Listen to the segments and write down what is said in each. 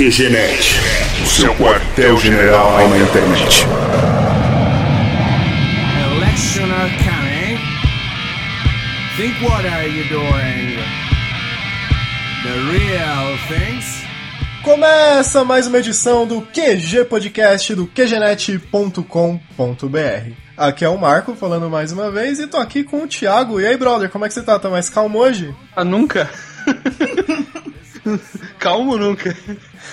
QGNet, o seu quartel-general na internet. Electioner coming. Think what are you doing? The real things? Começa mais uma edição do QG Podcast do QGNet.com.br. Aqui é o Marco falando mais uma vez e tô aqui com o Thiago. E aí, brother, como é que você tá? Tá mais calmo hoje? Ah, nunca? Calmo nunca.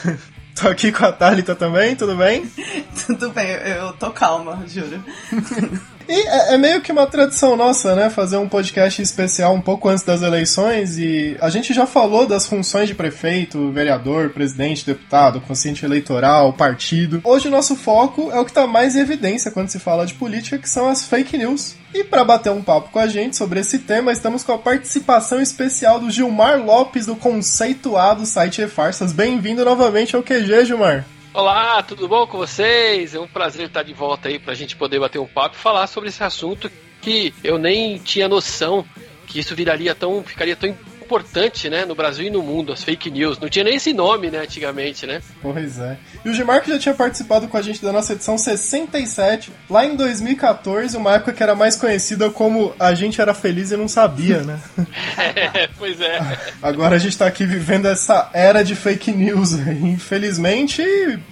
Tô aqui com a Thalita também, tudo bem? Tudo bem, eu tô calma, juro. E é, é, meio que uma tradição nossa, né? Fazer um podcast especial um pouco antes das eleições e a gente já falou das funções de prefeito, vereador, presidente, deputado, consciente eleitoral, partido. Hoje o nosso foco é o que tá mais em evidência quando se fala de política, que são as fake news. E para bater um papo com a gente sobre esse tema, estamos com a participação especial do Gilmar Lopes do conceituado site E-Farsas. Bem-vindo novamente ao QG, Gilmar. Olá, tudo bom com vocês? É um prazer estar de volta aí para a gente poder bater um papo e falar sobre esse assunto que eu nem tinha noção que isso viraria tão, ficaria tão importante, né, no Brasil e no mundo, as fake news. Não tinha nem esse nome, né, antigamente, né? Pois é. E o Gilmar já tinha participado com a gente da nossa edição 67, lá em 2014, uma época que era mais conhecida como A Gente Era Feliz e Não Sabia, né? é, pois é. Agora a gente tá aqui vivendo essa era de fake news. Infelizmente,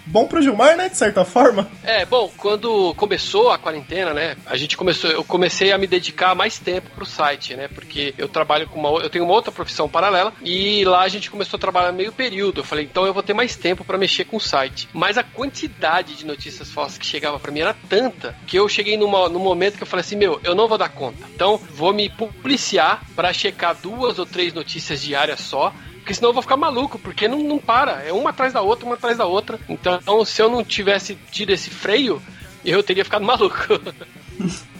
bom pro Gilmar, né, de certa forma. É, bom, quando começou a quarentena, né, a gente começou, eu comecei a me dedicar mais tempo pro site, né, porque eu trabalho com uma, eu tenho uma outra profissão paralela e lá a gente começou a trabalhar meio período. Eu falei, então eu vou ter mais tempo para mexer com o site. Mas a quantidade de notícias falsas que chegava para mim era tanta que eu cheguei numa, num momento que eu falei assim, meu, eu não vou dar conta. Então vou me policiar para checar duas ou três notícias diárias só porque senão eu vou ficar maluco, porque não, não para, é uma atrás da outra, uma atrás da outra. Então, se eu não tivesse tido esse freio, eu teria ficado maluco.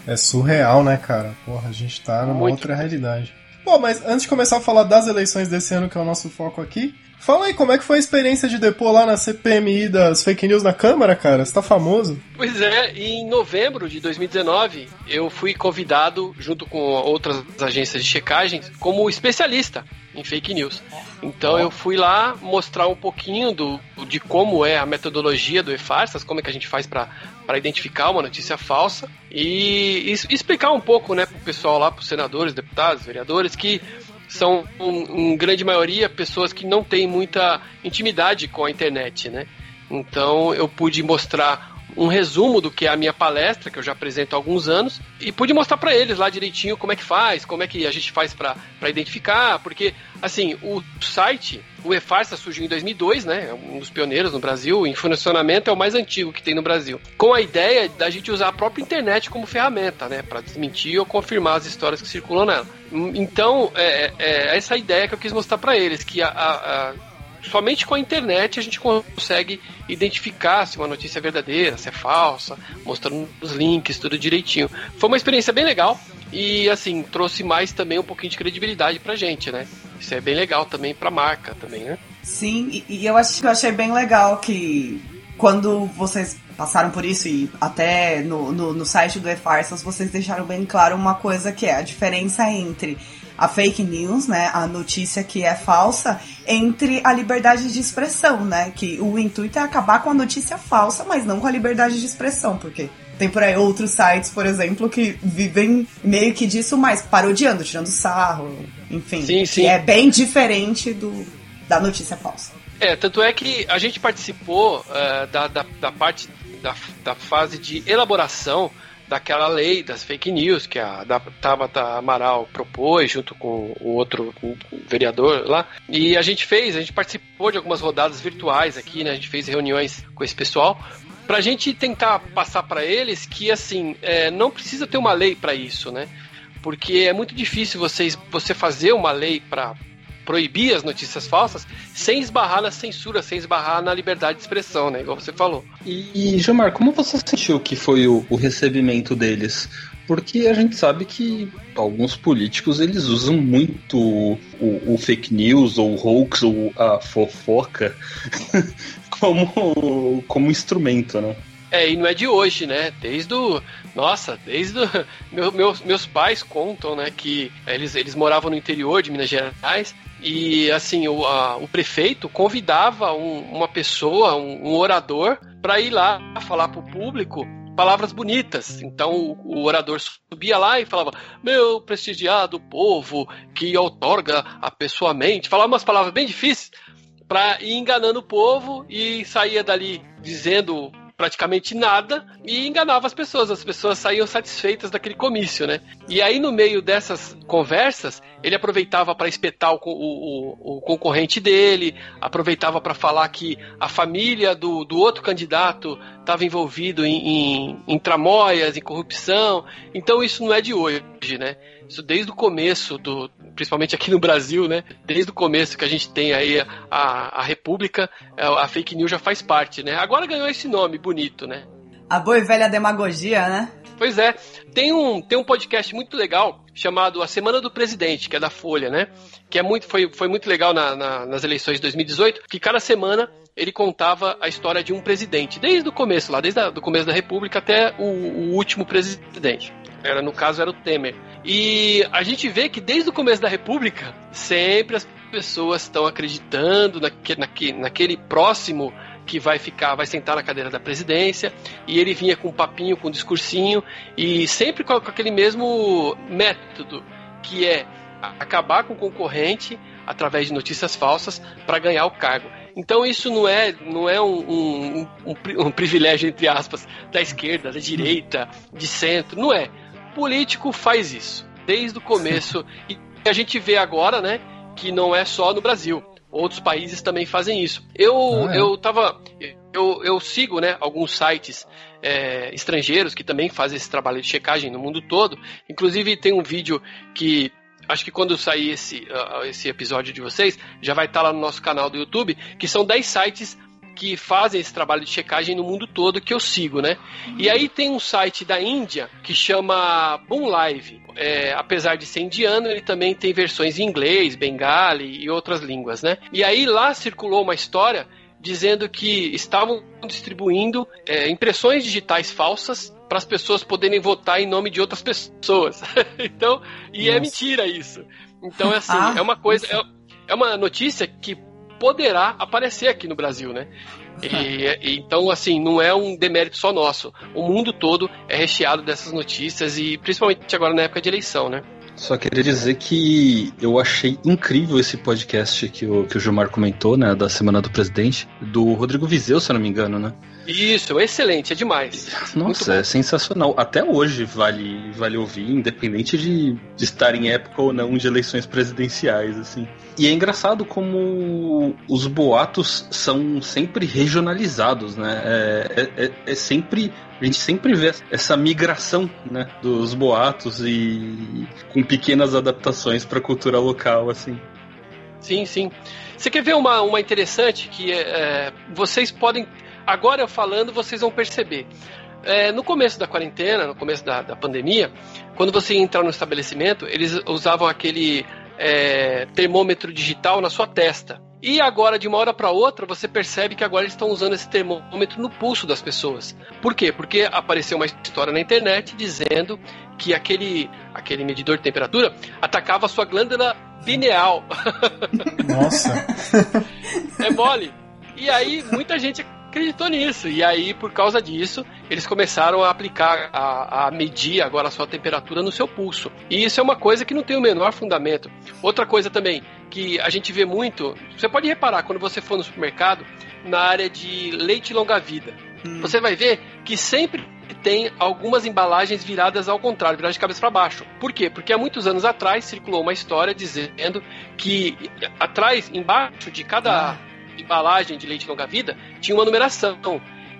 É surreal, né, cara? Porra, a gente tá numa Muito. outra realidade. Bom, mas antes de começar a falar das eleições desse ano, que é o nosso foco aqui, fala aí como é que foi a experiência de depor lá na CPMI das fake news na Câmara, cara? Você tá famoso? Pois é, em novembro de 2019, eu fui convidado, junto com outras agências de checagem, como especialista em fake news. Então eu fui lá mostrar um pouquinho do, de como é a metodologia do e-farsas, como é que a gente faz para identificar uma notícia falsa e, e explicar um pouco né, para o pessoal lá, para os senadores, deputados, vereadores, que são, em um, grande maioria, pessoas que não têm muita intimidade com a internet, né? Então eu pude mostrar um resumo do que é a minha palestra, que eu já apresento há alguns anos, e pude mostrar para eles lá direitinho como é que faz, como é que a gente faz para identificar, porque, assim, o site, o eFarsa surgiu em 2002, né, é um dos pioneiros no Brasil, em funcionamento é o mais antigo que tem no Brasil, com a ideia da gente usar a própria internet como ferramenta, né, para desmentir ou confirmar as histórias que circulam nela. Então, é, é, é essa ideia que eu quis mostrar para eles, que a, a, a somente com a internet a gente consegue identificar se uma notícia é verdadeira, se é falsa, mostrando os links, tudo direitinho. Foi uma experiência bem legal e assim, trouxe mais também um pouquinho de credibilidade pra gente, né? Isso é bem legal também pra marca também, né? Sim, e, e eu acho eu achei bem legal que quando vocês passaram por isso e até no, no, no site do E-Farsas vocês deixaram bem claro uma coisa que é a diferença entre a fake news, né, a notícia que é falsa, entre a liberdade de expressão, né, que o intuito é acabar com a notícia falsa, mas não com a liberdade de expressão, porque tem por aí outros sites, por exemplo, que vivem meio que disso, mas parodiando, tirando sarro, enfim. Sim, sim. Que é bem diferente do, da notícia falsa. É, tanto é que a gente participou uh, da, da, da, parte da, da fase de elaboração daquela lei das fake news que a Tabata Amaral propôs junto com o outro vereador lá. E a gente fez, a gente participou de algumas rodadas virtuais aqui, né? A gente fez reuniões com esse pessoal para a gente tentar passar para eles que assim é, não precisa ter uma lei para isso, né? Porque é muito difícil vocês, você fazer uma lei para proibir as notícias falsas sem esbarrar na censura, sem esbarrar na liberdade de expressão, né? Igual você falou. E, e Gilmar, como você sentiu que foi o, o recebimento deles? porque a gente sabe que alguns políticos eles usam muito o, o fake news ou o hoax ou a fofoca como, como instrumento, né? É, e não é de hoje, né? Desde o. Nossa, desde o, meu, meus, meus pais contam, né, que eles, eles moravam no interior de Minas Gerais E assim, o, a, o prefeito convidava um, uma pessoa, um, um orador, para ir lá falar para o público palavras bonitas. Então o, orador subia lá e falava: Meu prestigiado povo que outorga a pessoa mente. Falava umas palavras bem difíceis para ir enganando o povo e saía dali dizendo praticamente nada e enganava as pessoas. As pessoas saíam satisfeitas daquele comício, né? E aí, no meio dessas conversas, ele aproveitava para espetar o, o, o, concorrente dele, aproveitava para falar que a família do, do outro candidato estava envolvido em, em, em tramóias, em corrupção. Então, isso não é de hoje, né? Isso desde o começo, do, principalmente aqui no Brasil, né? Desde o começo que a gente tem aí a, a, a República, a fake news já faz parte, né? Agora ganhou esse nome bonito, né? A boa e velha demagogia, né? Pois é. Tem um, tem um podcast muito legal chamado A Semana do Presidente, que é da Folha, né? Que é muito, foi, foi muito legal na, na, nas eleições de 2018, que cada semana ele contava a história de um presidente, desde o começo, lá, desde o começo da República até o, o último presidente. Era, no caso, era o Temer. E a gente vê que desde o começo da República, sempre as pessoas estão acreditando naque, naque, naquele próximo que vai ficar, vai sentar na cadeira da presidência, e ele vinha com um papinho, com um discursinho, e sempre com, aquele mesmo método, que é acabar com o concorrente através de notícias falsas para ganhar o cargo. Então isso não é, não é um, um, um, um, privilégio, entre aspas, da esquerda, da direita, de centro, não é político faz isso desde o começo e a gente vê agora, né, que não é só no Brasil. Outros países também fazem isso. Eu, ah, é. eu tava. Eu, eu sigo né, alguns sites é, estrangeiros que também fazem esse trabalho de checagem no mundo todo. Inclusive, tem um vídeo que acho que quando sair esse, uh, esse episódio de vocês, já vai estar tá lá no nosso canal do YouTube, que são 10 sites que fazem esse trabalho de checagem no mundo todo que eu sigo, né? E aí tem um site da Índia que chama Boom Live. É, apesar de ser indiano, ele também tem versões em inglês, bengali e outras línguas, né? E aí lá circulou uma história dizendo que estavam distribuindo é, impressões digitais falsas para as pessoas poderem votar em nome de outras pessoas. então, e é Nossa. é mentira isso. Então, é assim, ah, é uma coisa, é, é uma notícia que poderá aparecer aqui no Brasil, né? E, então, assim, não é um demérito só nosso. O mundo todo é recheado dessas notícias e principalmente agora na época de eleição, né? Só queria dizer que eu achei incrível esse podcast que o, que o Gilmar comentou, né, da Semana do Presidente, do Rodrigo Vizeu, se eu não me engano, né? Isso, excelente, é demais. Nossa, é sensacional. Até hoje vale, vale ouvir, independente de, de estar em época ou não de eleições presidenciais, assim. E é engraçado como os boatos são sempre regionalizados, né? É, é, é, é sempre. A gente sempre vê essa migração né, dos boatos e com pequenas adaptações para a cultura local, assim. Sim, sim. Você quer ver uma, uma interessante que é, é vocês podem agora eu falando, vocês vão perceber. É, no começo da quarentena, no começo da, da pandemia, quando você ia entrar no estabelecimento, eles usavam aquele é, termômetro digital na sua testa. E agora, de uma hora para outra, você percebe que agora eles estão usando esse termômetro no pulso das pessoas. Por quê? Porque apareceu uma história na internet dizendo que aquele, aquele medidor de temperatura atacava a sua glândula pineal. Nossa! é mole. E aí, muita gente acreditou nisso. E aí, por causa disso, eles começaram a aplicar, a, a, medir agora a sua temperatura no seu pulso. E isso é uma coisa que não tem o menor fundamento. Outra coisa também que a gente vê muito, você pode reparar quando você for no supermercado, na área de leite longa-vida. Hum. Você vai ver que sempre tem algumas embalagens viradas ao contrário, viradas de cabeça para baixo. Por quê? Porque há muitos anos atrás circulou uma história dizendo que atrás, embaixo de cada ah embalagem de leite longa-vida tinha uma numeração.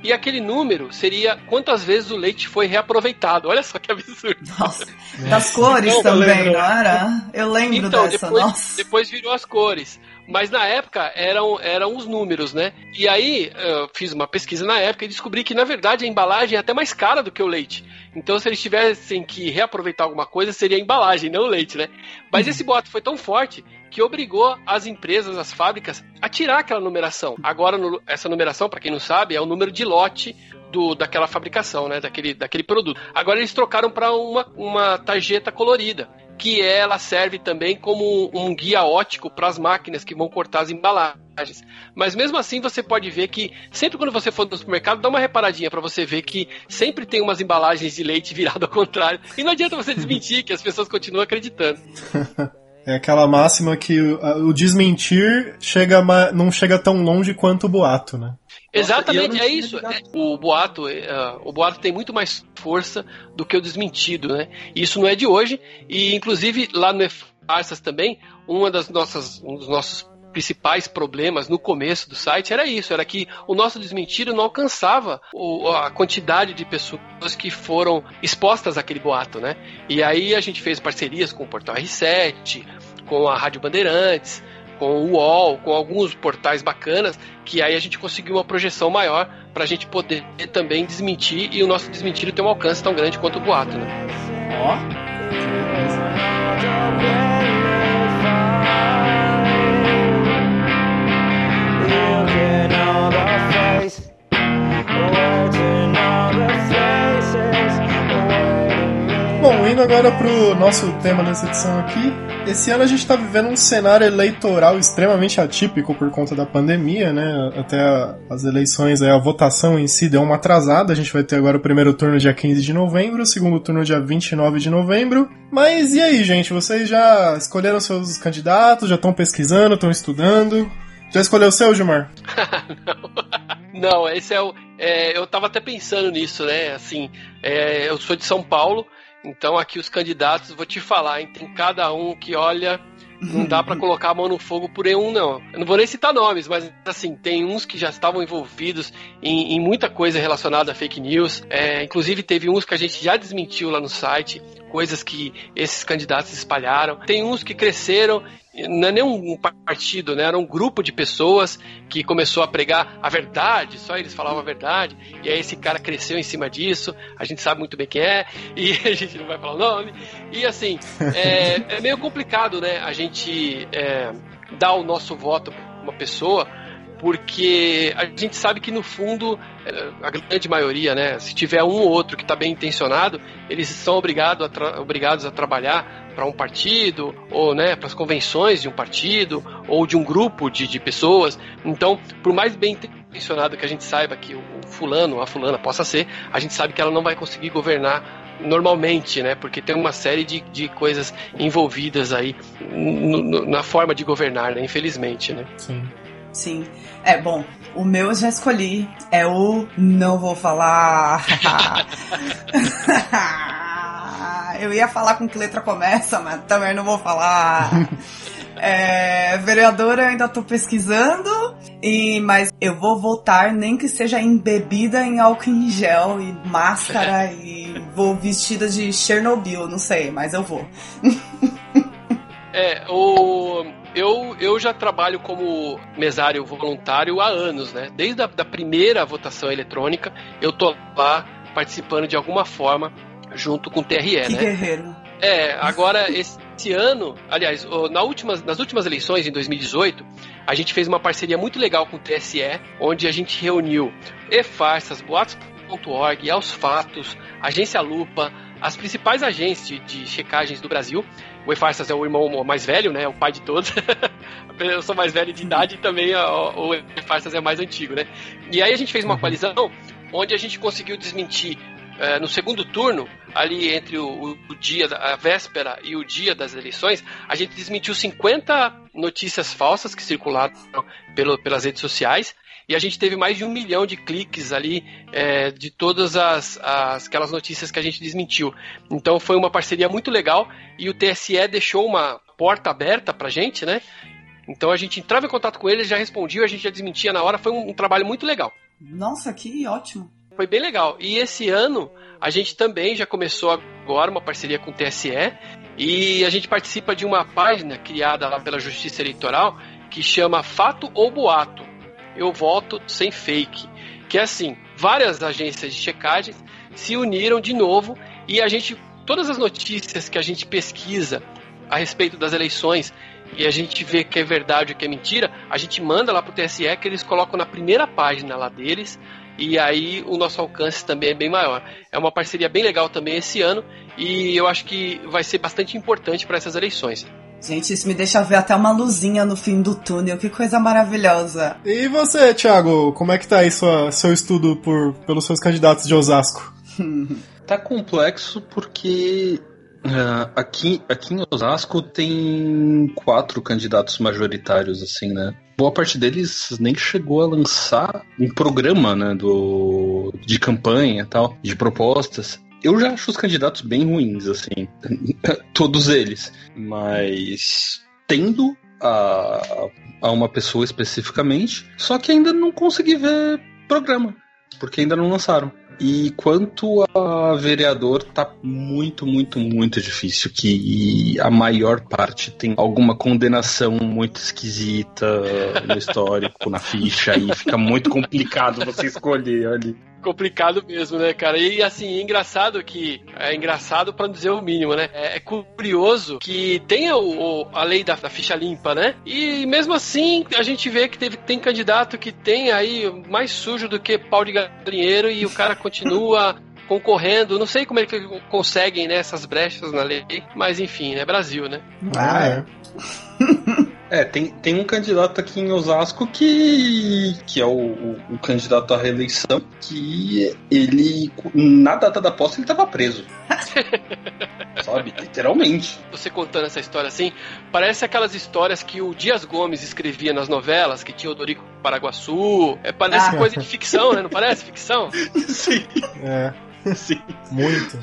E aquele número seria quantas vezes o leite foi reaproveitado. Olha só que absurdo. Nossa, das cores então, também, não era? Eu lembro então, dessa, depois, nossa. Depois virou as cores. Mas na época eram, eram os números, né? E aí eu fiz uma pesquisa na época e descobri que, na verdade, a embalagem é até mais cara do que o leite. Então, se eles tivessem que reaproveitar alguma coisa, seria a embalagem, não o leite, né? Mas uhum. esse boato foi tão forte que obrigou as empresas, as fábricas, a tirar aquela numeração. Agora, no, essa numeração, para quem não sabe, é o número de lote do, daquela fabricação, né? Daquele, daquele produto. Agora eles trocaram para uma, uma tarjeta colorida que ela serve também como um guia ótico para as máquinas que vão cortar as embalagens. Mas mesmo assim você pode ver que sempre quando você for no supermercado, dá uma reparadinha para você ver que sempre tem umas embalagens de leite virado ao contrário. E não adianta você desmentir que as pessoas continuam acreditando. É aquela máxima que o, o desmentir chega, não chega tão longe quanto o boato, né? Exatamente, é isso. É, o boato, uh, o boato tem muito mais força do que o desmentido, né? Isso não é de hoje e inclusive lá no Farsas também, uma das nossas, um dos nossos principais problemas no começo do site era isso, era que o nosso desmentido não alcançava o, a quantidade de pessoas que foram expostas àquele boato, né? E aí a gente fez parcerias com o Portal R7, com a Rádio Bandeirantes, com o UOL, com alguns portais bacanas, que aí a gente conseguiu uma projeção maior para a gente poder também desmentir e o nosso desmentido ter um alcance tão grande quanto o boato, né? Ó. indo agora pro nosso tema dessa edição aqui, esse ano a gente está vivendo um cenário eleitoral extremamente atípico por conta da pandemia, né? Até as eleições, a votação em si deu uma atrasada. A gente vai ter agora o primeiro turno dia 15 de novembro, o segundo turno dia 29 de novembro. Mas e aí, gente? Vocês já escolheram seus candidatos? Já estão pesquisando? Estão estudando? Já escolheu o seu, Gilmar? Não. Não, esse é o. É, eu tava até pensando nisso, né? Assim, é, eu sou de São Paulo então aqui os candidatos, vou te falar, hein, tem cada um que olha, não dá para colocar a mão no fogo por um não. Eu não vou nem citar nomes, mas assim, tem uns que já estavam envolvidos em, em muita coisa relacionada a fake news. É, inclusive teve uns que a gente já desmentiu lá no site, coisas que esses candidatos espalharam. Tem uns que cresceram não é nem um partido, né? Era um grupo de pessoas que começou a pregar a verdade, só eles falavam a verdade, e aí esse cara cresceu em cima disso, a gente sabe muito bem quem é, e a gente não vai falar o nome, e assim, é, é meio complicado, né? A gente é, dar o nosso voto para uma pessoa porque a gente sabe que no fundo a grande maioria, né, se tiver um ou outro que está bem intencionado, eles são obrigado a obrigados a trabalhar para um partido, ou né, para as convenções de um partido, ou de um grupo de, de pessoas. Então, por mais bem intencionado que a gente saiba que o fulano, a fulana possa ser, a gente sabe que ela não vai conseguir governar normalmente, né? Porque tem uma série de, de coisas envolvidas aí na forma de governar, né? Infelizmente, né? Sim. Sim. É, bom, o meu eu já escolhi. É o Não Vou Falar. eu ia falar com que letra começa, mas também não vou falar. É, vereadora eu ainda tô pesquisando, e, mas eu vou votar nem que seja embebida em álcool em gel e máscara e vou vestida de Chernobyl, não sei, mas eu vou. é, o, eu, eu já trabalho como mesário voluntário há anos, né? Desde a da primeira votação eletrônica, eu tô lá participando de alguma forma junto com o TRE, que né? guerreiro. É, agora esse ano, aliás, na últimas, nas últimas eleições, em 2018, a gente fez uma parceria muito legal com o TSE, onde a gente reuniu e-farsas, boatos.org, aos fatos, agência Lupa, as principais agências de, de checagens do Brasil. O E-Farsas é o irmão mais velho, né? O pai de todos. Eu sou mais velho de idade e também o E-Farsas é mais antigo, né? E aí a gente fez uma uhum. coalizão onde a gente conseguiu desmentir é, no segundo turno, ali entre o, o, dia, a véspera e o dia das eleições, a gente desmentiu 50 notícias falsas que circularam pelo, pelas redes sociais. E a gente teve mais de um milhão de cliques ali é, de todas as, as, aquelas notícias que a gente desmentiu. Então foi uma parceria muito legal e o TSE deixou uma porta aberta pra gente, né? Então a gente entrava em contato com eles, já respondia, a gente já desmentia na hora. Foi um, um trabalho muito legal. Nossa, que ótimo. Foi bem legal. E esse ano a gente também já começou agora uma parceria com o TSE e a gente participa de uma página criada lá pela Justiça Eleitoral que chama Fato ou Boato. Eu voto sem fake. Que é assim, várias agências de checagem se uniram de novo e a gente todas as notícias que a gente pesquisa a respeito das eleições e a gente vê que é verdade ou que é mentira, a gente manda lá pro TSE que eles colocam na primeira página lá deles e aí o nosso alcance também é bem maior. É uma parceria bem legal também esse ano e eu acho que vai ser bastante importante para essas eleições. Gente, isso me deixa ver até uma luzinha no fim do túnel, que coisa maravilhosa. E você, Thiago, como é que tá aí sua, seu estudo por, pelos seus candidatos de Osasco? tá complexo porque uh, aqui, aqui em Osasco tem quatro candidatos majoritários, assim, né? Boa parte deles nem chegou a lançar um programa, né, do, de campanha e tal, de propostas. Eu já acho os candidatos bem ruins, assim. Todos eles. Mas tendo a, a uma pessoa especificamente, só que ainda não consegui ver programa. Porque ainda não lançaram. E quanto a vereador, tá muito, muito, muito difícil. Que a maior parte tem alguma condenação muito esquisita no histórico, na ficha, e fica muito complicado você escolher ali complicado mesmo, né, cara? E assim, é engraçado que. É engraçado para dizer o mínimo, né? É, é curioso que tenha o, o, a lei da, da, ficha limpa, né? E mesmo assim, a gente vê que teve, tem candidato que tem aí mais sujo do que pau de galinheiro e o cara continua concorrendo. Não sei como é que conseguem né, essas brechas na lei, mas enfim, é né, Brasil, né? Ah, é. É, tem, tem um candidato aqui em Osasco que, que é o, o, o candidato à reeleição, que ele, na data da posse, ele estava preso. Sabe? Literalmente. Você contando essa história assim, parece aquelas histórias que o Dias Gomes escrevia nas novelas, que tinha o Dorico Paraguaçu. É, parece ah. coisa de ficção, né? Não parece ficção? Sim. É. Sim. Muito.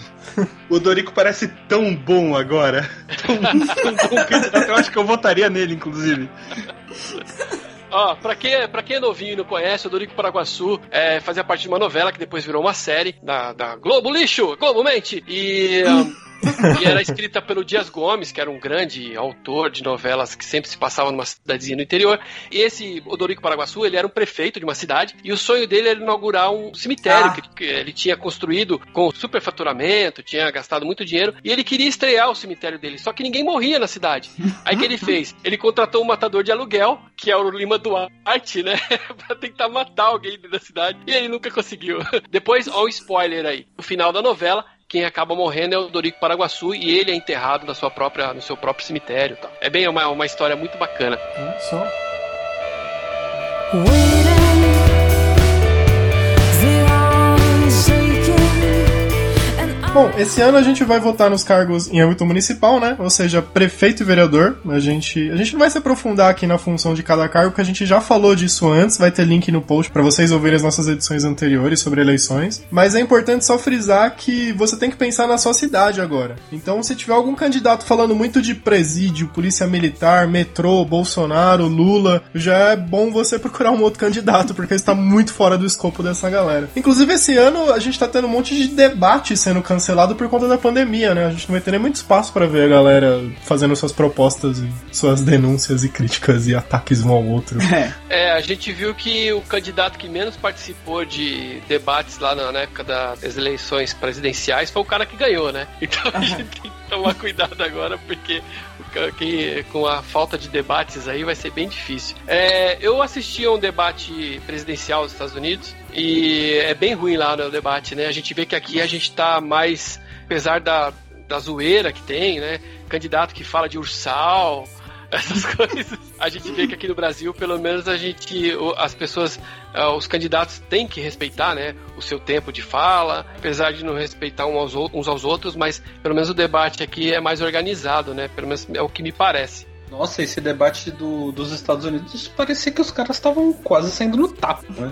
O Dorico parece tão bom agora. Tão, tão bom candidato. Eu acho que eu votaria nele, inclusive. Ó, pra quem, pra quem é novinho e não conhece, o Dorico Paraguaçu é, fazia parte de uma novela que depois virou uma série da, da Globo Lixo, Globo Mente. E. Um, e era escrita pelo Dias Gomes, que era um grande autor de novelas que sempre se passava numa cidadezinha no interior. E esse Odorico Paraguaçu, ele era um prefeito de uma cidade e o sonho dele era inaugurar um cemitério ah. que ele tinha construído com superfaturamento, tinha gastado muito dinheiro e ele queria estrear o cemitério dele, só que ninguém morria na cidade. Aí que ele fez? Ele contratou um matador de aluguel, que é o Lima Duarte, né, pra tentar matar alguém da cidade e ele nunca conseguiu. Depois, ó, um spoiler aí. No final da novela, quem acaba morrendo é o Dorico Paraguaçu e ele é enterrado na sua própria, no seu próprio cemitério. Tá? É bem uma, uma história muito bacana. É só. Bom, esse ano a gente vai votar nos cargos em âmbito municipal, né? Ou seja, prefeito e vereador. A gente, a gente não vai se aprofundar aqui na função de cada cargo, porque a gente já falou disso antes. Vai ter link no post para vocês ouvirem as nossas edições anteriores sobre eleições. Mas é importante só frisar que você tem que pensar na sua cidade agora. Então, se tiver algum candidato falando muito de presídio, polícia militar, metrô, Bolsonaro, Lula, já é bom você procurar um outro candidato, porque está muito fora do escopo dessa galera. Inclusive, esse ano a gente tá tendo um monte de debate sendo cancelado cancelado por conta da pandemia, né? A gente não vai ter nem muito espaço para ver a galera fazendo suas propostas, suas denúncias e críticas e ataques um ao outro. É. é, a gente viu que o candidato que menos participou de debates lá na época das eleições presidenciais foi o cara que ganhou, né? Então a gente tem que tomar cuidado agora, porque que com a falta de debates aí vai ser bem difícil. É, eu assisti a um debate presidencial dos Estados Unidos e é bem ruim lá no debate, né? A gente vê que aqui a gente tá mais, apesar da, da zoeira que tem, né? Candidato que fala de ursal, essas coisas. A gente vê que aqui no Brasil, pelo menos a gente, as pessoas, eh, os candidatos têm que respeitar, né, o seu tempo de fala, apesar de não respeitar uns aos outros, mas pelo menos o debate aqui é mais organizado, né, pelo menos é o que me parece. Nossa, esse debate do, dos Estados Unidos parecia que os caras estavam quase saindo no tapa, né?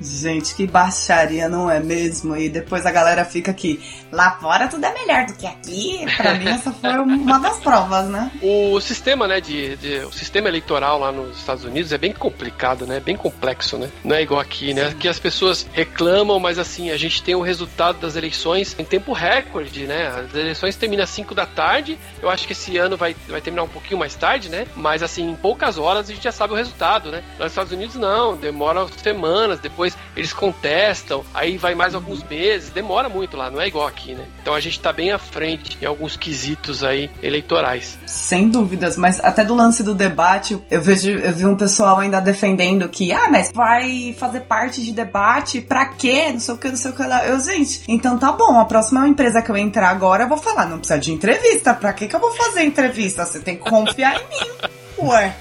Gente, que baixaria, não é mesmo? E depois a galera fica aqui, lá fora tudo é melhor do que aqui. Pra mim, essa foi uma das provas, né? O sistema, né, de, de, o sistema eleitoral lá nos Estados Unidos é bem complicado, né? Bem complexo, né? Não é igual aqui, né? Aqui as pessoas reclamam, mas assim, a gente tem o resultado das eleições em tempo recorde, né? As eleições terminam às 5 da tarde. Eu acho que esse ano vai, vai terminar um pouquinho mais tarde, né? Mas assim, em poucas horas a gente já sabe o resultado, né? Nos Estados Unidos não, demora semanas, depois depois eles contestam, aí vai mais alguns meses, demora muito lá, não é igual aqui, né? Então a gente tá bem à frente em alguns quesitos aí eleitorais. Sem dúvidas, mas até do lance do debate, eu vejo, eu vi um pessoal ainda defendendo que, ah, mas vai fazer parte de debate, pra quê? Não sei o que, não sei o que lá. Eu, gente, então tá bom, a próxima empresa que eu entrar agora, eu vou falar, não precisa de entrevista, pra que que eu vou fazer entrevista? Você tem que confiar em mim. Ué.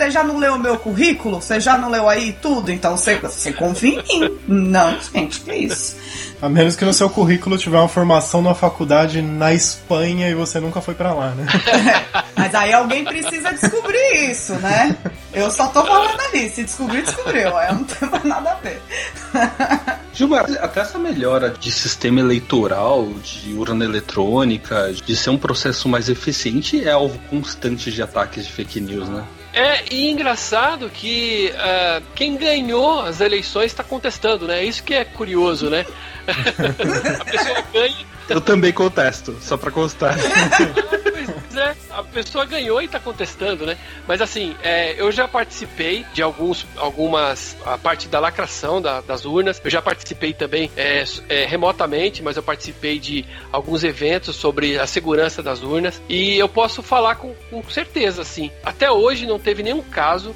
Você já não leu o meu currículo? Você já não leu aí tudo? Então você, você confia em mim. Não, gente, que isso. A menos que no seu currículo tiver uma formação numa faculdade na Espanha e você nunca foi para lá, né? Mas aí alguém precisa descobrir isso, né? Eu só tô falando ali. Se descobrir, descobriu. Aí não tem mais nada a ver. Gilmar, até essa melhora de sistema eleitoral, de urna eletrônica, de ser um processo mais eficiente, é alvo constante de ataques de fake news, né? É, e engraçado que uh, quem ganhou as eleições está contestando, né? Isso que é curioso, né? a pessoa ganha. Eu também contesto, só pra constar. pois é, a pessoa ganhou e tá contestando, né? Mas assim, é, eu já participei de alguns, algumas, a parte da lacração da, das urnas, eu já participei também é, é, remotamente, mas eu participei de alguns eventos sobre a segurança das urnas e eu posso falar com, com certeza, assim, até hoje não teve nenhum caso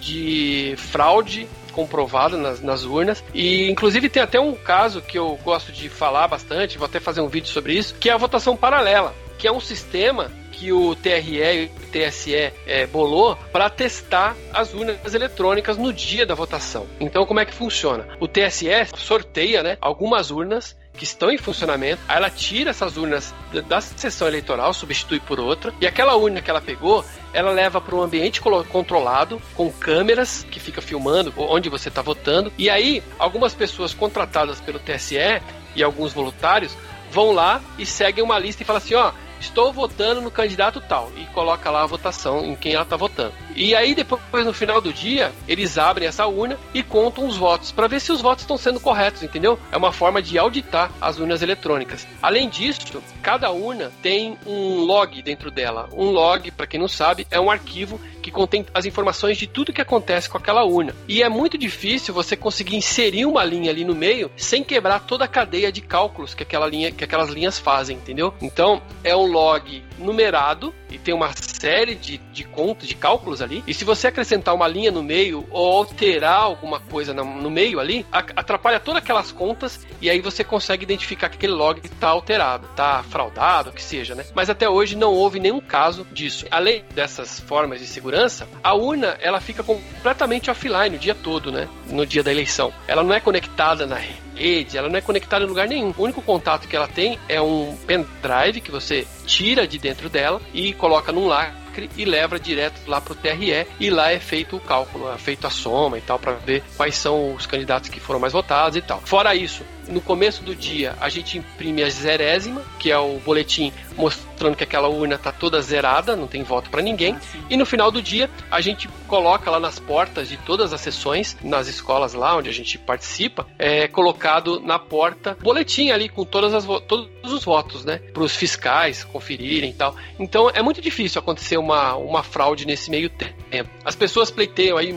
de fraude comprovado nas, nas, urnas. E inclusive tem até um caso que eu gosto de falar bastante, vou até fazer um vídeo sobre isso, que é a votação paralela, que é um sistema que o TRE e o TSE é, bolou para testar as urnas eletrônicas no dia da votação. Então, como é que funciona? O TSE sorteia né, algumas urnas que estão em funcionamento, aí ela tira essas urnas da sessão eleitoral, substitui por outra, e aquela urna que ela pegou, ela leva para um ambiente controlado, com câmeras que fica filmando onde você está votando, e aí algumas pessoas contratadas pelo TSE e alguns voluntários vão lá e seguem uma lista e falam assim, ó, estou votando no candidato tal e coloca lá a votação em quem ela está votando. E aí depois no final do dia eles abrem essa urna e contam os votos para ver se os votos estão sendo corretos, entendeu? É uma forma de auditar as urnas eletrônicas. Além disso, cada urna tem um log dentro dela. Um log, para quem não sabe, é um arquivo que contém as informações de tudo que acontece com aquela urna. E é muito difícil você conseguir inserir uma linha ali no meio sem quebrar toda a cadeia de cálculos que aquela linha, que aquelas linhas fazem, entendeu? Então é um log numerado e tem uma série de, de contas, de cálculos ali. E se você acrescentar uma linha no meio ou alterar alguma coisa no, no meio ali, atrapalha todas aquelas contas e aí você consegue identificar que aquele log está alterado, está fraudado, o que seja, né? Mas até hoje não houve nenhum caso disso. Além dessas formas de segurança, a urna ela fica completamente offline o dia todo, né? No dia da eleição. Ela não é conectada na rede, ela não é conectada em lugar nenhum. O único contato que ela tem é um pendrive que você tira de dentro dela e coloca num lacre e leva direto lá pro TRE e lá é feito o cálculo, é feito a soma e tal para ver quais são os candidatos que foram mais votados e tal. Fora isso, no começo do dia a gente imprime a zerésima, que é o boletim mostrando que aquela urna tá toda zerada, não tem voto para ninguém. E no final do dia a gente coloca lá nas portas de todas as sessões, nas escolas lá onde a gente participa, é colocado na porta boletim ali com todas as todos os votos, né, para os fiscais conferirem e tal. Então é muito difícil acontecer uma, uma fraude nesse meio tempo. As pessoas pleiteiam aí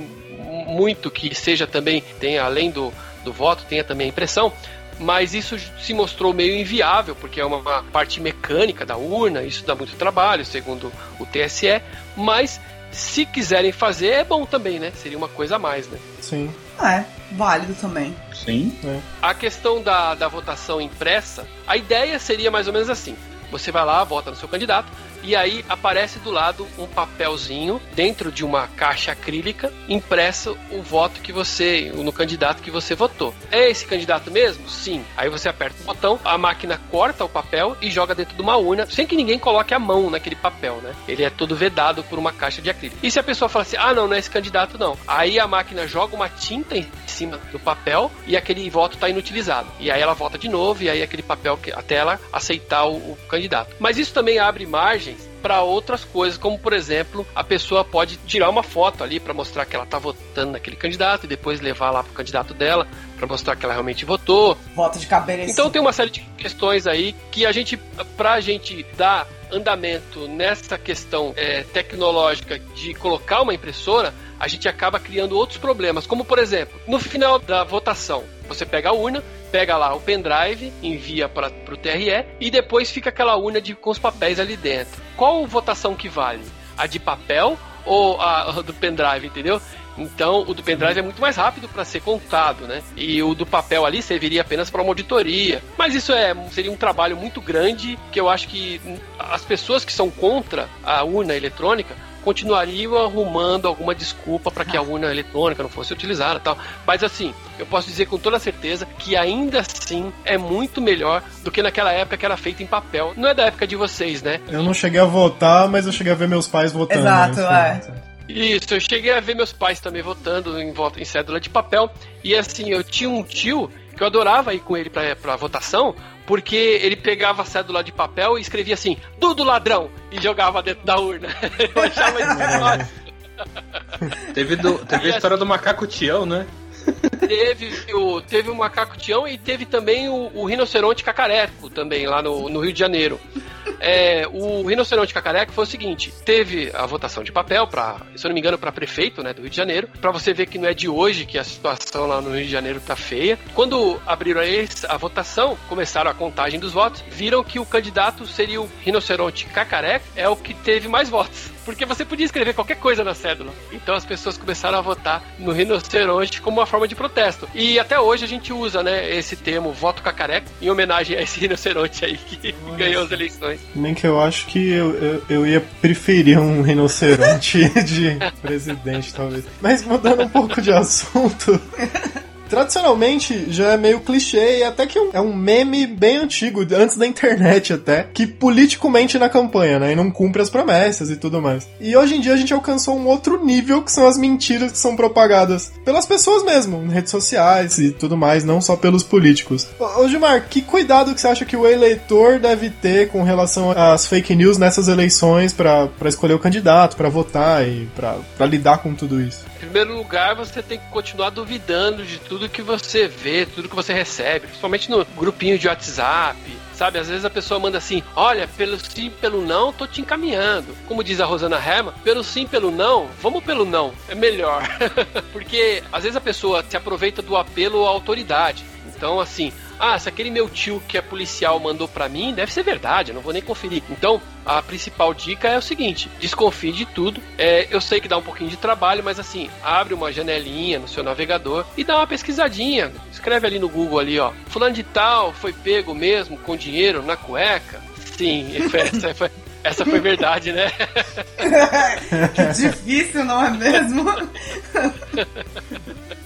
muito que seja também, tem além do, do voto, tenha também a impressão, mas isso se mostrou meio inviável, porque é uma parte mecânica da urna, isso dá muito trabalho, segundo o TSE, mas se quiserem fazer, é bom também, né? Seria uma coisa a mais, né? Sim. É, válido também. Sim. É. A questão da, da votação impressa, a ideia seria mais ou menos assim. Você vai lá, vota no seu candidato, e aí aparece do lado um papelzinho dentro de uma caixa acrílica impresso o voto que você, no candidato que você votou. É esse candidato mesmo? Sim. Aí você aperta o botão, a máquina corta o papel e joga dentro de uma urna, sem que ninguém coloque a mão naquele papel, né? Ele é todo vedado por uma caixa de acrílico. E se a pessoa fala assim: "Ah, não, não é esse candidato não". Aí a máquina joga uma tinta em cima do papel e aquele voto está inutilizado. E aí ela vota de novo e aí aquele papel até ela aceitar o, o candidato. Mas isso também abre margens para outras coisas, como por exemplo, a pessoa pode tirar uma foto ali para mostrar que ela está votando naquele candidato e depois levar lá pro candidato dela para mostrar que ela realmente votou. Voto de cabeça. Então tem uma série de questões aí que a gente, pra gente dar andamento nessa questão é, tecnológica de colocar uma impressora, a gente acaba criando outros problemas, como por exemplo, no final da votação, você pega a urna, pega lá o pendrive, envia para o TRE e depois fica aquela urna de, com os papéis ali dentro. Qual votação que vale? A de papel ou a, a do pendrive, entendeu? Então, o do pendrive é muito mais rápido para ser contado, né? E o do papel ali serviria apenas para uma auditoria. Mas isso é, seria um trabalho muito grande que eu acho que as pessoas que são contra a urna eletrônica continuariam arrumando alguma desculpa para que a urna eletrônica não fosse utilizada tal. Mas assim, eu posso dizer com toda certeza que ainda assim é muito melhor do que naquela época que era feita em papel. Não é da época de vocês, né? Eu não cheguei a votar, mas eu cheguei a ver meus pais votando. Exato, né? é. Isso, eu cheguei a ver meus pais também votando em, em cédula de papel. E assim, eu tinha um tio que eu adorava ir com ele pra, pra votação, porque ele pegava a cédula de papel e escrevia assim, Dudo ladrão, e jogava dentro da urna. Eu achava isso Teve, do, teve a história do macaco Tião, né? teve o, teve o macaco Tião e teve também o, o rinoceronte cacareco também lá no, no Rio de Janeiro. É, o rinoceronte cacareco foi o seguinte: teve a votação de papel para, se eu não me engano, para prefeito, né, do Rio de Janeiro, para você ver que não é de hoje que a situação lá no Rio de Janeiro tá feia. Quando abriram a, a votação, começaram a contagem dos votos, viram que o candidato seria o rinoceronte cacareco, é o que teve mais votos. Porque você podia escrever qualquer coisa na cédula. Então as pessoas começaram a votar no rinoceronte como uma forma de protesto. E até hoje a gente usa, né, esse termo voto cacareco em homenagem a esse rinoceronte aí que Nossa. ganhou as eleições. Nem que eu acho que eu, eu, eu ia preferir um rinoceronte de presidente, talvez. Mas mudando um pouco de assunto. Tradicionalmente já é meio clichê e até que é um meme bem antigo, antes da internet até, que político mente na campanha, né? E não cumpre as promessas e tudo mais. E hoje em dia a gente alcançou um outro nível que são as mentiras que são propagadas pelas pessoas mesmo, em redes sociais e tudo mais, não só pelos políticos. Ô Gilmar, que cuidado que você acha que o eleitor deve ter com relação às fake news nessas eleições para escolher o candidato, para votar e para lidar com tudo isso? Em primeiro lugar, você tem que continuar duvidando de tudo que você vê, tudo que você recebe, principalmente no grupinho de WhatsApp, sabe? Às vezes a pessoa manda assim: olha, pelo sim, pelo não, tô te encaminhando. Como diz a Rosana Herman, pelo sim, pelo não, vamos pelo não, é melhor. Porque às vezes a pessoa se aproveita do apelo à autoridade. Então, assim, ah, se aquele meu tio que é policial mandou para mim, deve ser verdade, eu não vou nem conferir. Então, a principal dica é o seguinte: desconfie de tudo. É, eu sei que dá um pouquinho de trabalho, mas assim, abre uma janelinha no seu navegador e dá uma pesquisadinha. Escreve ali no Google ali, ó. Fulano de tal foi pego mesmo com dinheiro na cueca. Sim, essa foi, essa foi verdade, né? que difícil, não é mesmo?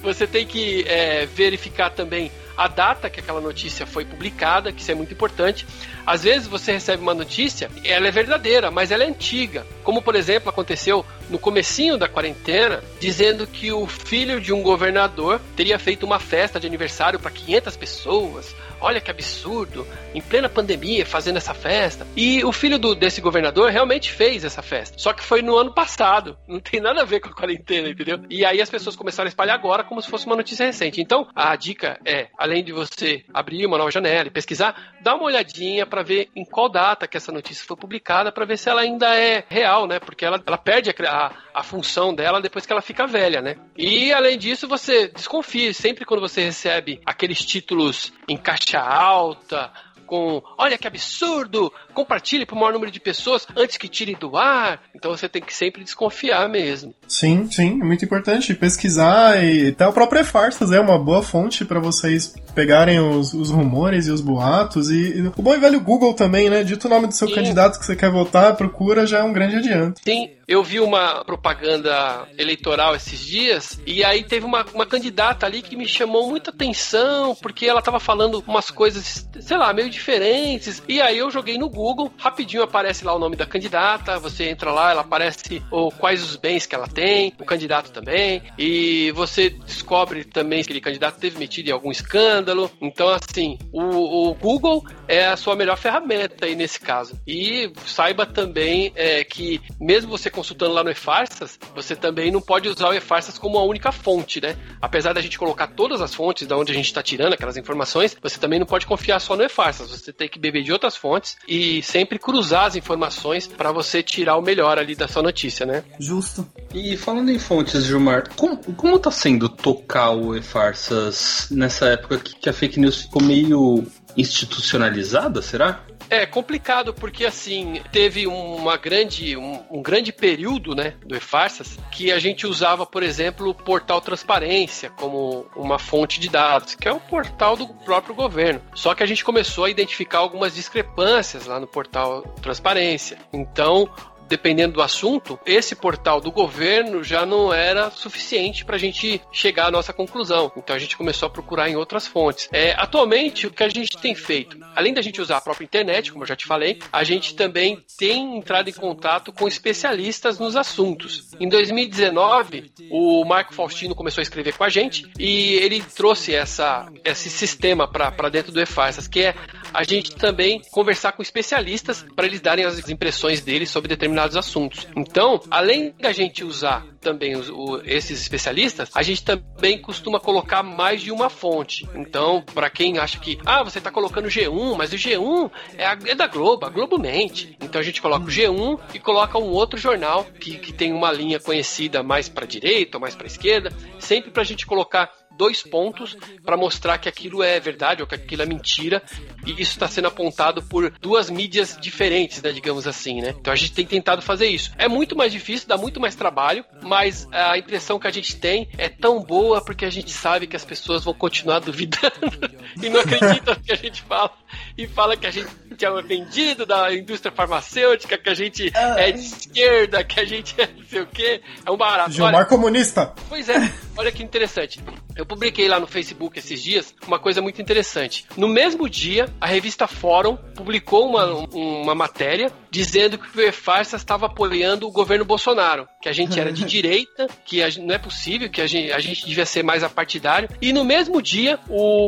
Você tem que é, verificar também a data que aquela notícia foi publicada, que isso é muito importante. Às vezes você recebe uma notícia, ela é verdadeira, mas ela é antiga. Como por exemplo aconteceu no comecinho da quarentena, dizendo que o filho de um governador teria feito uma festa de aniversário para 500 pessoas. Olha que absurdo, em plena pandemia fazendo essa festa. E o filho do, desse governador realmente fez essa festa. Só que foi no ano passado. Não tem nada a ver com a quarentena, entendeu? E aí as pessoas começaram a espalhar agora como se fosse uma notícia recente. Então, a dica é, além de você abrir uma nova janela e pesquisar, dá uma olhadinha para ver em qual data que essa notícia foi publicada, para ver se ela ainda é real, né? Porque ela, ela perde a, a, a, função dela depois que ela fica velha, né? E além disso, você desconfie sempre quando você recebe aqueles títulos em caixa alta, com olha que absurdo, compartilhe para o maior número de pessoas antes que tire do ar. Então você tem que sempre desconfiar mesmo. Sim, sim, é muito importante pesquisar e até o próprio E-Farsas é uma boa fonte para vocês pegarem os, os, rumores e os boatos e, e, o bom e velho Google também, né? Dito o nome do seu sim. candidato que você quer votar, procura já é um grande adianto. Sim, eu vi uma propaganda eleitoral esses dias e aí teve uma, uma candidata ali que me chamou muita atenção porque ela estava falando umas coisas, sei lá, meio diferentes. E aí eu joguei no Google, rapidinho aparece lá o nome da candidata, você entra lá, ela aparece oh, quais os bens que ela tem, o candidato também, e você descobre também que aquele candidato teve metido em algum escândalo escândalo. Então, assim, o, o Google é a sua melhor ferramenta aí nesse caso. E saiba também é, que, mesmo você consultando lá no eFarsas, você também não pode usar o eFarsas como a única fonte, né? Apesar da gente colocar todas as fontes da onde a gente está tirando aquelas informações, você também não pode confiar só no eFarsas. Você tem que beber de outras fontes e sempre cruzar as informações para você tirar o melhor ali da sua notícia, né? Justo. E falando em fontes, Gilmar, como, como tá sendo tocar o e-farsas nessa época que a fake news ficou meio institucionalizada, será? É complicado porque assim teve uma grande um, um grande período né do e-farsas que a gente usava por exemplo o portal transparência como uma fonte de dados que é o portal do próprio governo. Só que a gente começou a identificar algumas discrepâncias lá no portal transparência. Então dependendo do assunto, esse portal do governo já não era suficiente para a gente chegar à nossa conclusão. Então a gente começou a procurar em outras fontes. É, atualmente, o que a gente tem feito, além da gente usar a própria internet, como eu já te falei, a gente também tem entrado em contato com especialistas nos assuntos. Em 2019, o Marco Faustino começou a escrever com a gente e ele trouxe essa, esse sistema para dentro do EFARSAS, que é a gente também conversar com especialistas para eles darem as impressões deles sobre determinados assuntos. Então, além da gente usar também os, o, esses especialistas, a gente também costuma colocar mais de uma fonte. Então, para quem acha que, ah, você está colocando G1, mas o G1 é, a, é, da Globo, a Globo mente. Então a gente coloca o G1 e coloca um outro jornal que, que tem uma linha conhecida mais para direita ou mais para esquerda, sempre para a gente colocar dois pontos para mostrar que aquilo é verdade ou que aquilo é mentira. E isso está sendo apontado por duas mídias diferentes, né, digamos assim, né? Então a gente tem tentado fazer isso. É muito mais difícil, dá muito mais trabalho, mas a impressão que a gente tem é tão boa porque a gente sabe que as pessoas vão continuar duvidando e não acreditam no que a gente fala e fala que a gente é vendido da indústria farmacêutica, que a gente é de esquerda, que a gente é não sei o quê. É um barato. Gilmar olha, comunista. Pois é, olha que interessante. Eu publiquei lá no Facebook esses dias uma coisa muito interessante. No mesmo dia, a revista Fórum publicou uma, uma matéria dizendo que o E-Farsa estava apoiando o governo Bolsonaro, que a gente era de direita, que não é possível, que a gente, a gente devia ser mais apartidário. E no mesmo dia, o,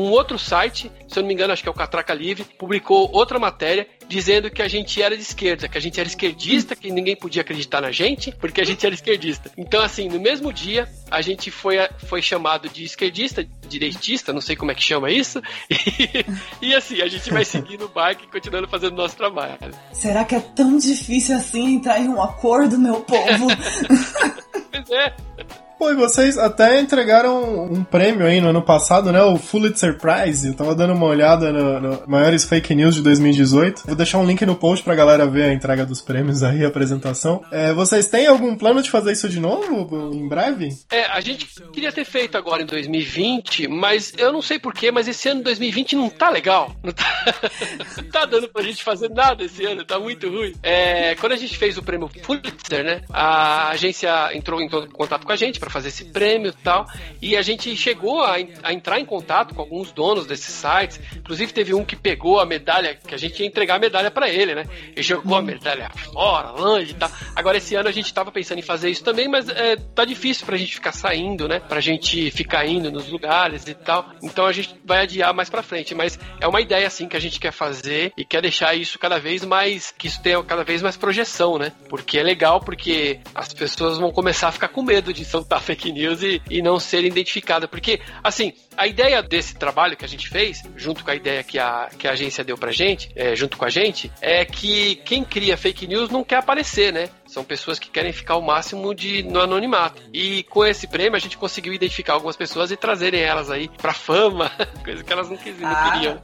um outro site, se eu não me engano, acho que é o Catraca Livre, publicou outra matéria dizendo que a gente era de esquerda, que a gente era esquerdista, que ninguém podia acreditar na gente, porque a gente era esquerdista. Então, assim, no mesmo dia, a gente foi, foi chamado de esquerdista, direitista, não sei como é que chama isso, e, e assim, a gente vai seguir no barco e continuando fazendo nosso trabalho. Será que é tão difícil assim entrar em um acordo, meu povo? pois é. Pô, e vocês até entregaram um prêmio aí no ano passado, né? O Pulitzer Prize. Eu tava dando uma olhada no, no maiores fake news de 2018. Vou deixar um link no post pra galera ver a entrega dos prêmios aí, a apresentação. É, vocês têm algum plano de fazer isso de novo em breve? É, a gente queria ter feito agora em 2020, mas eu não sei porquê, mas esse ano 2020 não tá legal. Não tá, não tá dando pra gente fazer nada esse ano, tá muito ruim. É, quando a gente fez o prêmio Pulitzer, né? A agência entrou em contato com a gente pra fazer esse prêmio e tal. E a gente chegou a, a, entrar em contato com alguns donos desses sites. Inclusive teve um que pegou a medalha, que a gente ia entregar a medalha para ele, né? Ele jogou a medalha fora, longe e tal. Agora esse ano a gente tava pensando em fazer isso também, mas é, tá difícil pra gente ficar saindo, né? Pra gente ficar indo nos lugares e tal. Então a gente vai adiar mais pra frente. Mas é uma ideia assim que a gente quer fazer e quer deixar isso cada vez mais, que isso tenha cada vez mais projeção, né? Porque é legal, porque as pessoas vão começar a ficar com medo de fake news e, e não ser identificada. Porque, assim, a ideia desse trabalho que a gente fez, junto com a ideia que a, que a agência deu pra gente, é, junto com a gente, é que quem cria fake news não quer aparecer, né? São pessoas que querem ficar o máximo de no anonimato. E com esse prêmio a gente conseguiu identificar algumas pessoas e trazerem elas aí pra fama, coisa que elas não, quis, ah, não queriam.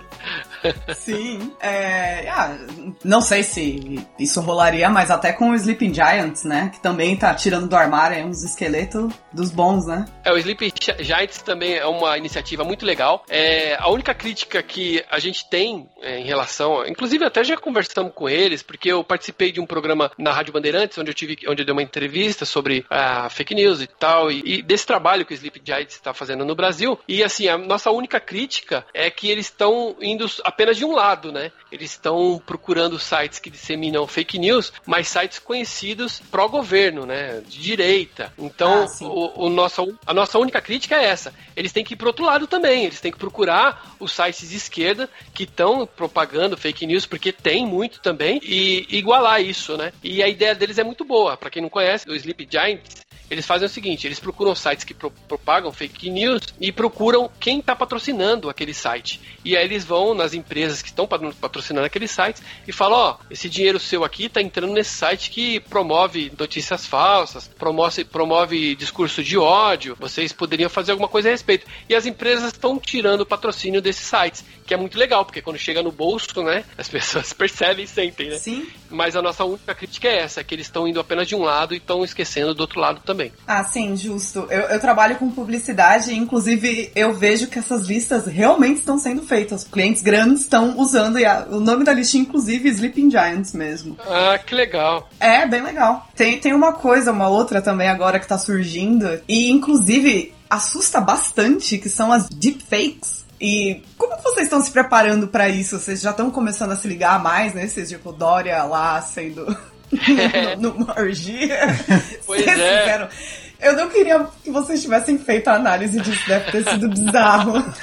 Sim. É, ah, não sei se isso rolaria, mas até com o Sleeping Giants, né? Que também tá tirando do armário uns esqueletos dos bons, né? É, o Sleeping Giants também é uma iniciativa muito legal. É, a única crítica que a gente tem é, em relação. Inclusive, até já conversamos com eles, porque eu participei de um programa na Rádio Bandeirantes onde eu tive, onde eu dei uma entrevista sobre a fake news e tal, e, e desse trabalho que o Sleep Giants está fazendo no Brasil. E assim, a nossa única crítica é que eles estão indo apenas de um lado, né? Eles estão procurando sites que disseminam fake news, mas sites conhecidos pró-governo, né? De direita. Então, Ah, o, o nosso, a nossa única crítica é essa. Eles têm que ir pro outro lado também. Eles têm que procurar os sites de esquerda que estão propagando fake news, porque tem muito também, e igualar isso, né? E a ideia deles é muito boa. Para quem não conhece, o Sleep Giants eles fazem o seguinte: eles procuram sites que pro- propagam fake news e procuram quem está patrocinando aquele site. E aí eles vão nas empresas que estão patro- patrocinando aqueles sites e falam: ó, esse dinheiro seu aqui está entrando nesse site que promove notícias falsas, promove, promove discurso de ódio. Vocês poderiam fazer alguma coisa a respeito. E as empresas estão tirando o patrocínio desses sites, que é muito legal, porque quando chega no bolso, né, as pessoas percebem e sentem, né? Sim. Mas a nossa única crítica é essa, que eles estão indo apenas de um lado e estão esquecendo do outro lado também. Ah, sim, justo. Eu, eu trabalho com publicidade e, inclusive, eu vejo que essas listas realmente estão sendo feitas. Clientes grandes estão usando, e a- o nome da listinha, inclusive, Sleeping Giants mesmo. Ah, que legal. É, bem legal. Tem, tem uma coisa, uma outra também agora que tá surgindo, e, inclusive, assusta bastante, que são as deepfakes. E como que vocês estão se preparando pra isso? Vocês já estão começando a se ligar mais, né? Vocês, tipo, Dória lá sendo numa orgia. Pois Vocês é. fizeram- Eu não queria que vocês tivessem feito a análise disso, deve ter sido bizarro.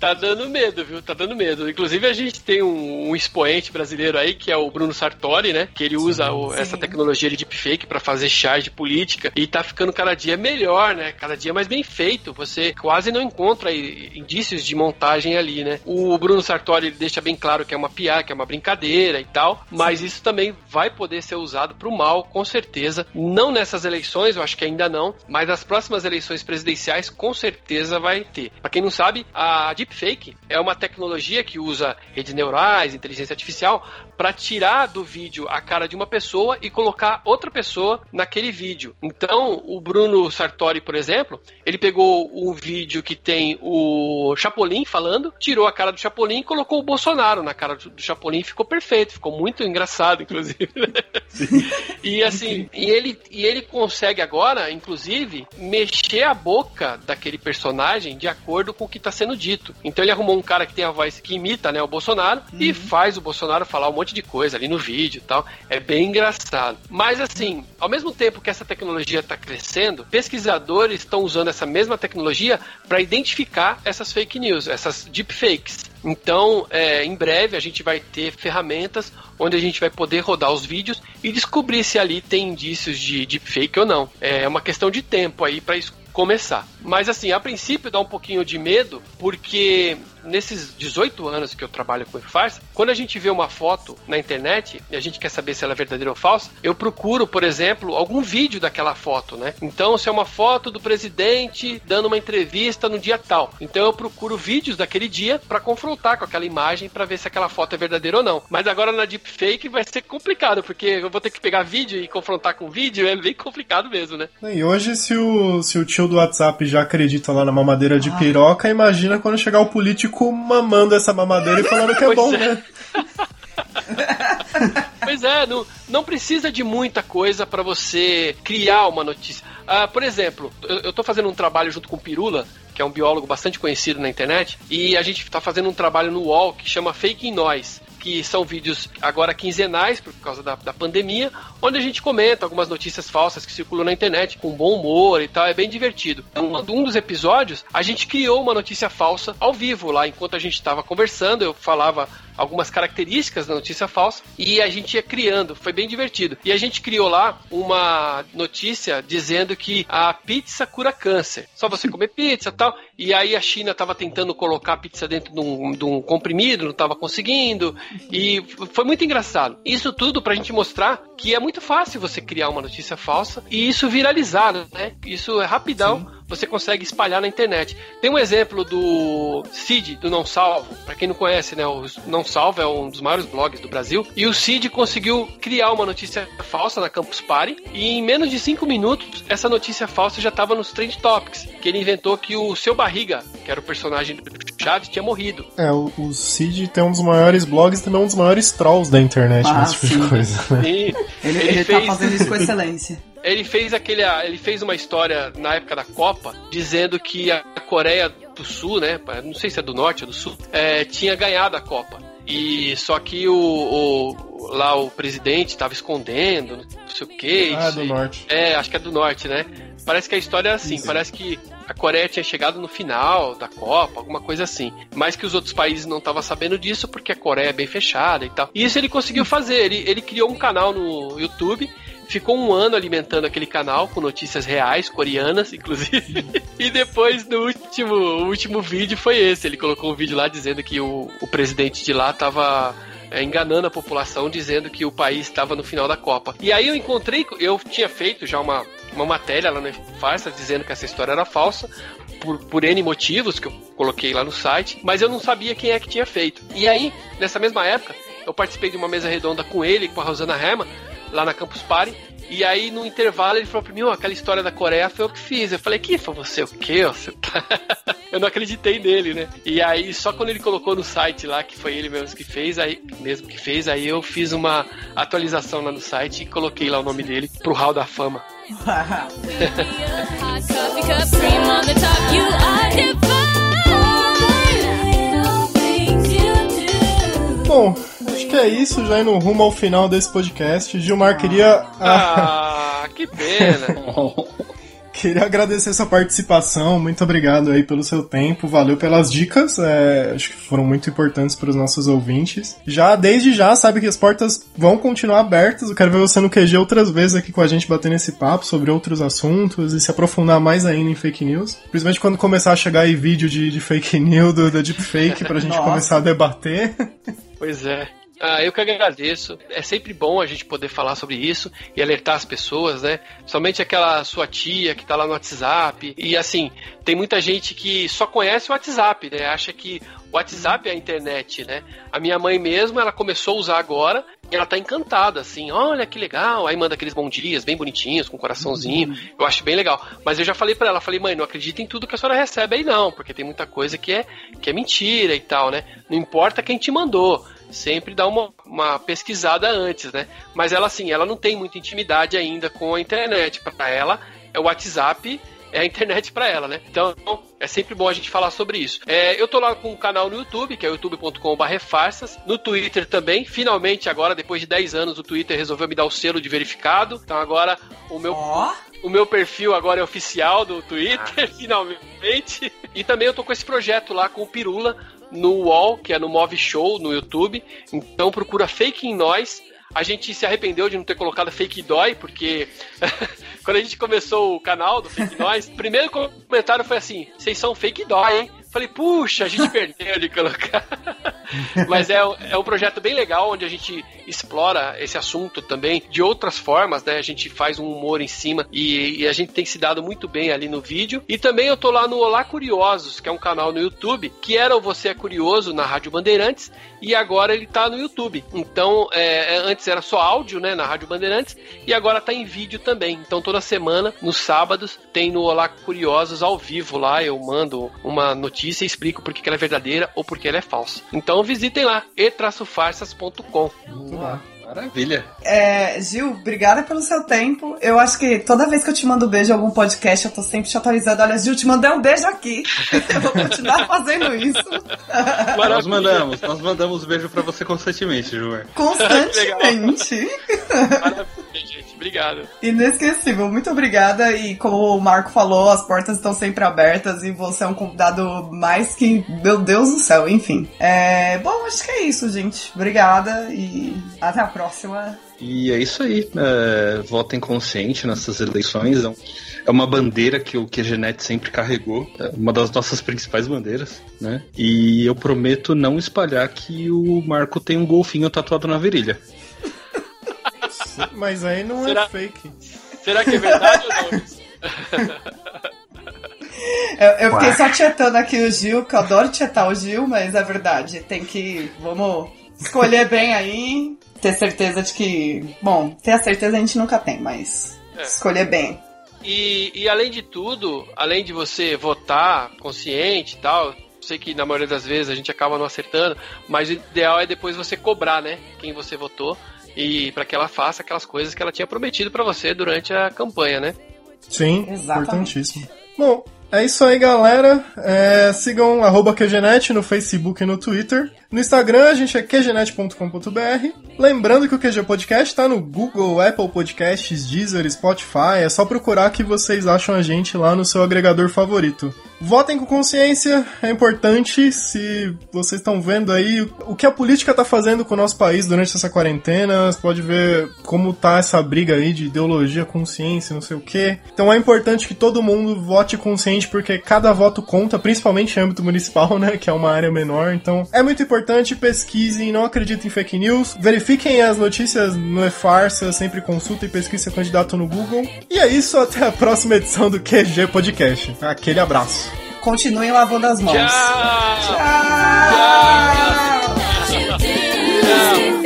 Tá dando medo, viu? Tá dando medo. Inclusive, a gente tem um, um expoente brasileiro aí, que é o Bruno Sartori, né? Que ele usa o- essa sim. tecnologia de deepfake pra fazer charge política e tá ficando cada dia melhor, né? Cada dia mais bem feito. Você quase não encontra indícios de montagem ali, né? O Bruno Sartori ele deixa bem claro que é uma piada, que é uma brincadeira e tal, mas isso também vai poder ser usado pro mal, com certeza. Não nessas eleições, eu acho que ainda não, mas nas próximas eleições presidenciais, com certeza vai ter. Pra quem não sabe, a deepfake é uma tecnologia que usa redes neurais, inteligência artificial, para tirar do vídeo a cara de uma pessoa e colocar outra pessoa naquele vídeo. Então, o Bruno Sartori, por exemplo, ele pegou um vídeo que tem o Chapolin falando, tirou a cara do Chapolin e colocou o Bolsonaro na cara do Chapolin, ficou perfeito, ficou muito engraçado, inclusive. e assim, e ele, e ele consegue agora, inclusive, mexer a boca daquele personagem de acordo com o que está sendo dito. Então ele arrumou um cara que tem a voz que imita, né, o Bolsonaro e faz o Bolsonaro falar um monte de coisa ali no vídeo e tal. É bem engraçado. Mas assim, ao mesmo tempo que essa tecnologia está crescendo, pesquisadores estão usando essa mesma tecnologia para identificar essas fake news, essas deepfakes. Então, é, em breve a gente vai ter ferramentas onde a gente vai poder rodar os vídeos e descobrir se ali tem indícios de deepfake ou não. É uma questão de tempo aí para isso começar. Mas assim, a princípio dá um pouquinho de medo, porque nesses 18 anos que eu trabalho com farsa, quando a gente vê uma foto na internet e a gente quer saber se ela é verdadeira ou falsa, eu procuro, por exemplo, algum vídeo daquela foto, né? Então, se é uma foto do presidente dando uma entrevista no dia tal, então eu procuro vídeos daquele dia para confrontar com aquela imagem para ver se aquela foto é verdadeira ou não. Mas agora na deepfake vai ser complicado, porque eu vou ter que pegar vídeo e confrontar com vídeo, é bem complicado mesmo, né? E hoje, se o, se o tio do WhatsApp já acredita lá na mamadeira de piroca, imagina quando chegar o político mamando essa mamadeira e falando que é Pois bom, é. né? Pois é, não, não precisa de muita coisa para você criar uma notícia. Ah, por exemplo, eu, eu tô fazendo um trabalho junto com o Pirula, que é um biólogo bastante conhecido na internet, e a gente tá fazendo um trabalho no UOL que chama Fake Noise. Que são vídeos agora quinzenais, por causa da, da pandemia, onde a gente comenta algumas notícias falsas que circulam na internet, com bom humor e tal, é bem divertido. Um, um dos episódios, a gente criou uma notícia falsa ao vivo lá, enquanto a gente estava conversando, eu falava algumas características da notícia falsa e a gente ia criando, foi bem divertido. E a gente criou lá uma notícia dizendo que a pizza cura câncer. Só você comer pizza e tal. E aí a China estava tentando colocar a pizza dentro de um, de um comprimido, não estava conseguindo. E foi muito engraçado. Isso tudo pra gente mostrar que é muito fácil você criar uma notícia falsa e isso viralizar, né? Isso é rapidão você consegue espalhar na internet. Tem um exemplo do Cid, do Não Salvo. Pra quem não conhece, né? O Não Salvo é um dos maiores blogs do Brasil. E o Cid conseguiu criar uma notícia falsa na Campus Party. E em menos de 5 minutos, essa notícia falsa já estava nos Trend Topics. Que ele inventou que o Seu Barriga, que era o personagem do e tinha morrido. É, o, o Cid tem um dos maiores blogs e também um dos maiores trolls da internet Ah, nesse tipo sim. de coisa, né? Ele, Ele ele, fez- tá fazendo isso com excelência. Ele fez aquele. Ele fez uma história na época da Copa dizendo que a Coreia do Sul, né? Não sei se é do norte ou do sul, é, tinha ganhado a Copa. E só que o, o- lá o presidente estava escondendo, não sei o que. Ah, do norte. É, acho que é do norte, né? Parece que a história é assim, Sim. parece que a Coreia tinha chegado no final da Copa, alguma coisa assim. Mas que os outros países não estavam sabendo disso porque a Coreia é bem fechada e tal. E isso ele conseguiu fazer. Ele, ele criou um canal no YouTube. Ficou um ano alimentando aquele canal com notícias reais, coreanas, inclusive. e depois, no último, o último vídeo foi esse. Ele colocou um vídeo lá dizendo que o, o presidente de lá tava é, enganando a população, dizendo que o país estava no final da Copa. E aí eu encontrei, eu tinha feito já uma, uma matéria lá no Farsa dizendo que essa história era falsa. Por, por N motivos que eu coloquei lá no site, mas eu não sabia quem é que tinha feito. E aí, nessa mesma época, eu participei de uma mesa redonda com ele, com a Rosana Herman, lá na Campus Party. E aí, no intervalo, ele falou pra mim, ó, aquela história da Coreia foi eu que fiz. Eu falei, que foi você o quê? ó? Você tá... eu não acreditei nele, né? E aí, só quando ele colocou no site lá, que foi ele mesmo que fez, aí mesmo que fez, aí eu fiz uma atualização lá no site e coloquei lá o nome dele pro Hall da Fama. Bom, que é isso, já indo rumo ao final desse podcast. Gilmar, queria, ah, Ah, que pena. queria agradecer sua participação. Muito obrigado aí pelo seu tempo. Valeu pelas dicas. é, acho que foram muito importantes para os nossos ouvintes. Já, desde já, sabe que as portas vão continuar abertas. Eu quero ver você no QG outras vezes aqui com a gente batendo esse papo sobre outros assuntos e se aprofundar mais ainda em fake news. Principalmente quando começar a chegar aí vídeo de, de fake news, do, da deepfake, pra gente Nossa. começar a debater. Pois é. Ah, eu que agradeço. É sempre bom a gente poder falar sobre isso e alertar as pessoas, né? Somente aquela sua tia que tá lá no WhatsApp. E assim, tem muita gente que só conhece o WhatsApp, né? Acha que o WhatsApp é a internet, né? A minha mãe mesmo, ela começou a usar agora e ela tá encantada, assim, olha que legal. Aí manda aqueles bom dias bem bonitinhos, com coraçãozinho. Eu acho bem legal. Mas eu já falei pra ela, falei, mãe, não acredita em tudo que a senhora recebe aí não, porque tem muita coisa que é, que é mentira e tal, né? Não importa quem te mandou sempre dá uma, uma pesquisada antes, né? Mas ela, assim, ela não tem muita intimidade ainda com a internet. Para ela, é o WhatsApp, é a internet para ela, né? Então, é sempre bom a gente falar sobre isso. É, eu tô lá com um canal no YouTube, que é youtube.com.br farsas. No Twitter também. Finalmente, agora, depois de 10 anos, o Twitter resolveu me dar o selo de verificado. Então, agora, o meu Ó, o meu perfil agora é oficial do Twitter, finalmente. E também eu tô com esse projeto lá com o Pirula no UOL, que é no Move Show no YouTube. Então procura Fake em Nós. A gente se arrependeu de não ter colocado Fake Dói, porque quando a gente começou o canal do Fake Nós, o primeiro comentário foi assim: vocês são Fake Dói, hein? Falei, puxa, a gente perdeu de colocar. Mas é, é um projeto bem legal, onde a gente explora esse assunto também de outras formas, né? A gente faz um humor em cima e, e a gente tem se dado muito bem ali no vídeo. E também eu tô lá no Olá Curiosos, que é um canal no YouTube, que era o Você é Curioso na Rádio Bandeirantes, e agora ele tá no YouTube. Então, é, é, antes era só áudio, né, na Rádio Bandeirantes, e agora tá em vídeo também. Então, toda semana, nos sábados, tem no Olá Curiosos ao vivo lá, eu mando uma notícia e explico por que que ela é verdadeira ou por que ela é falsa. Então, visitem lá, e-farsas.com. Maravilha. é, Gil, obrigada pelo seu tempo. Eu acho que toda vez que eu te mando um beijo em algum podcast, eu tô sempre te atualizando. Olha, Gil, te mandei um beijo aqui. Eu vou continuar fazendo isso Nós mandamos, nós mandamos beijo pra você constantemente, João. constantemente. Maravilha. Obrigado. Inesquecível, muito obrigada. E como o Marco falou, as portas estão sempre abertas e você é um convidado mais que. Meu Deus do céu, enfim. É, bom, acho que é isso, gente. Obrigada e até a próxima. E é isso aí. É, votem consciente nessas eleições. É É uma bandeira que o QGNet sempre carregou. É uma das nossas principais bandeiras, né? E eu prometo não espalhar que o Marco tem um golfinho tatuado na virilha. Mas aí não Será- é fake. Será que é verdade ou não? Eu, eu fiquei só tietando aqui o Gil, que eu adoro tietar o Gil, mas é verdade. Tem que. Vamos escolher bem aí. Ter certeza de que. Bom, ter a certeza a gente nunca tem, mas. É. Escolher bem. E, e além de tudo, além de você votar consciente e tal, sei que na maioria das vezes a gente acaba não acertando, mas o ideal é depois você cobrar, né? Quem você votou e para que ela faça aquelas coisas que ela tinha prometido para você durante a campanha, né? Sim, Exatamente. importantíssimo. Bom, é isso aí, galera. É, sigam arroba QGNet no Facebook e no Twitter. No Instagram a gente é qgenet.com.br. Lembrando que o QG Podcast tá no Google, Apple Podcasts, Deezer, Spotify. É só procurar que vocês acham a gente lá no seu agregador favorito. Votem com consciência, é importante. Se vocês estão vendo aí o que a política tá fazendo com o nosso país durante essa quarentena, você pode ver como tá essa briga aí de ideologia, consciência, não sei o que. Então é importante que todo mundo vote consciente, porque cada voto conta, principalmente em âmbito municipal, né? Que é uma área menor. Então é muito importante, pesquisem, não acreditem em fake news, verifiquem as notícias no E-Farsa, sempre consultem e pesquisem seu candidato no Google. E é isso, até a próxima edição do QG Podcast. Aquele abraço. Continuem lavando as mãos. Tchau! Tchau! You did.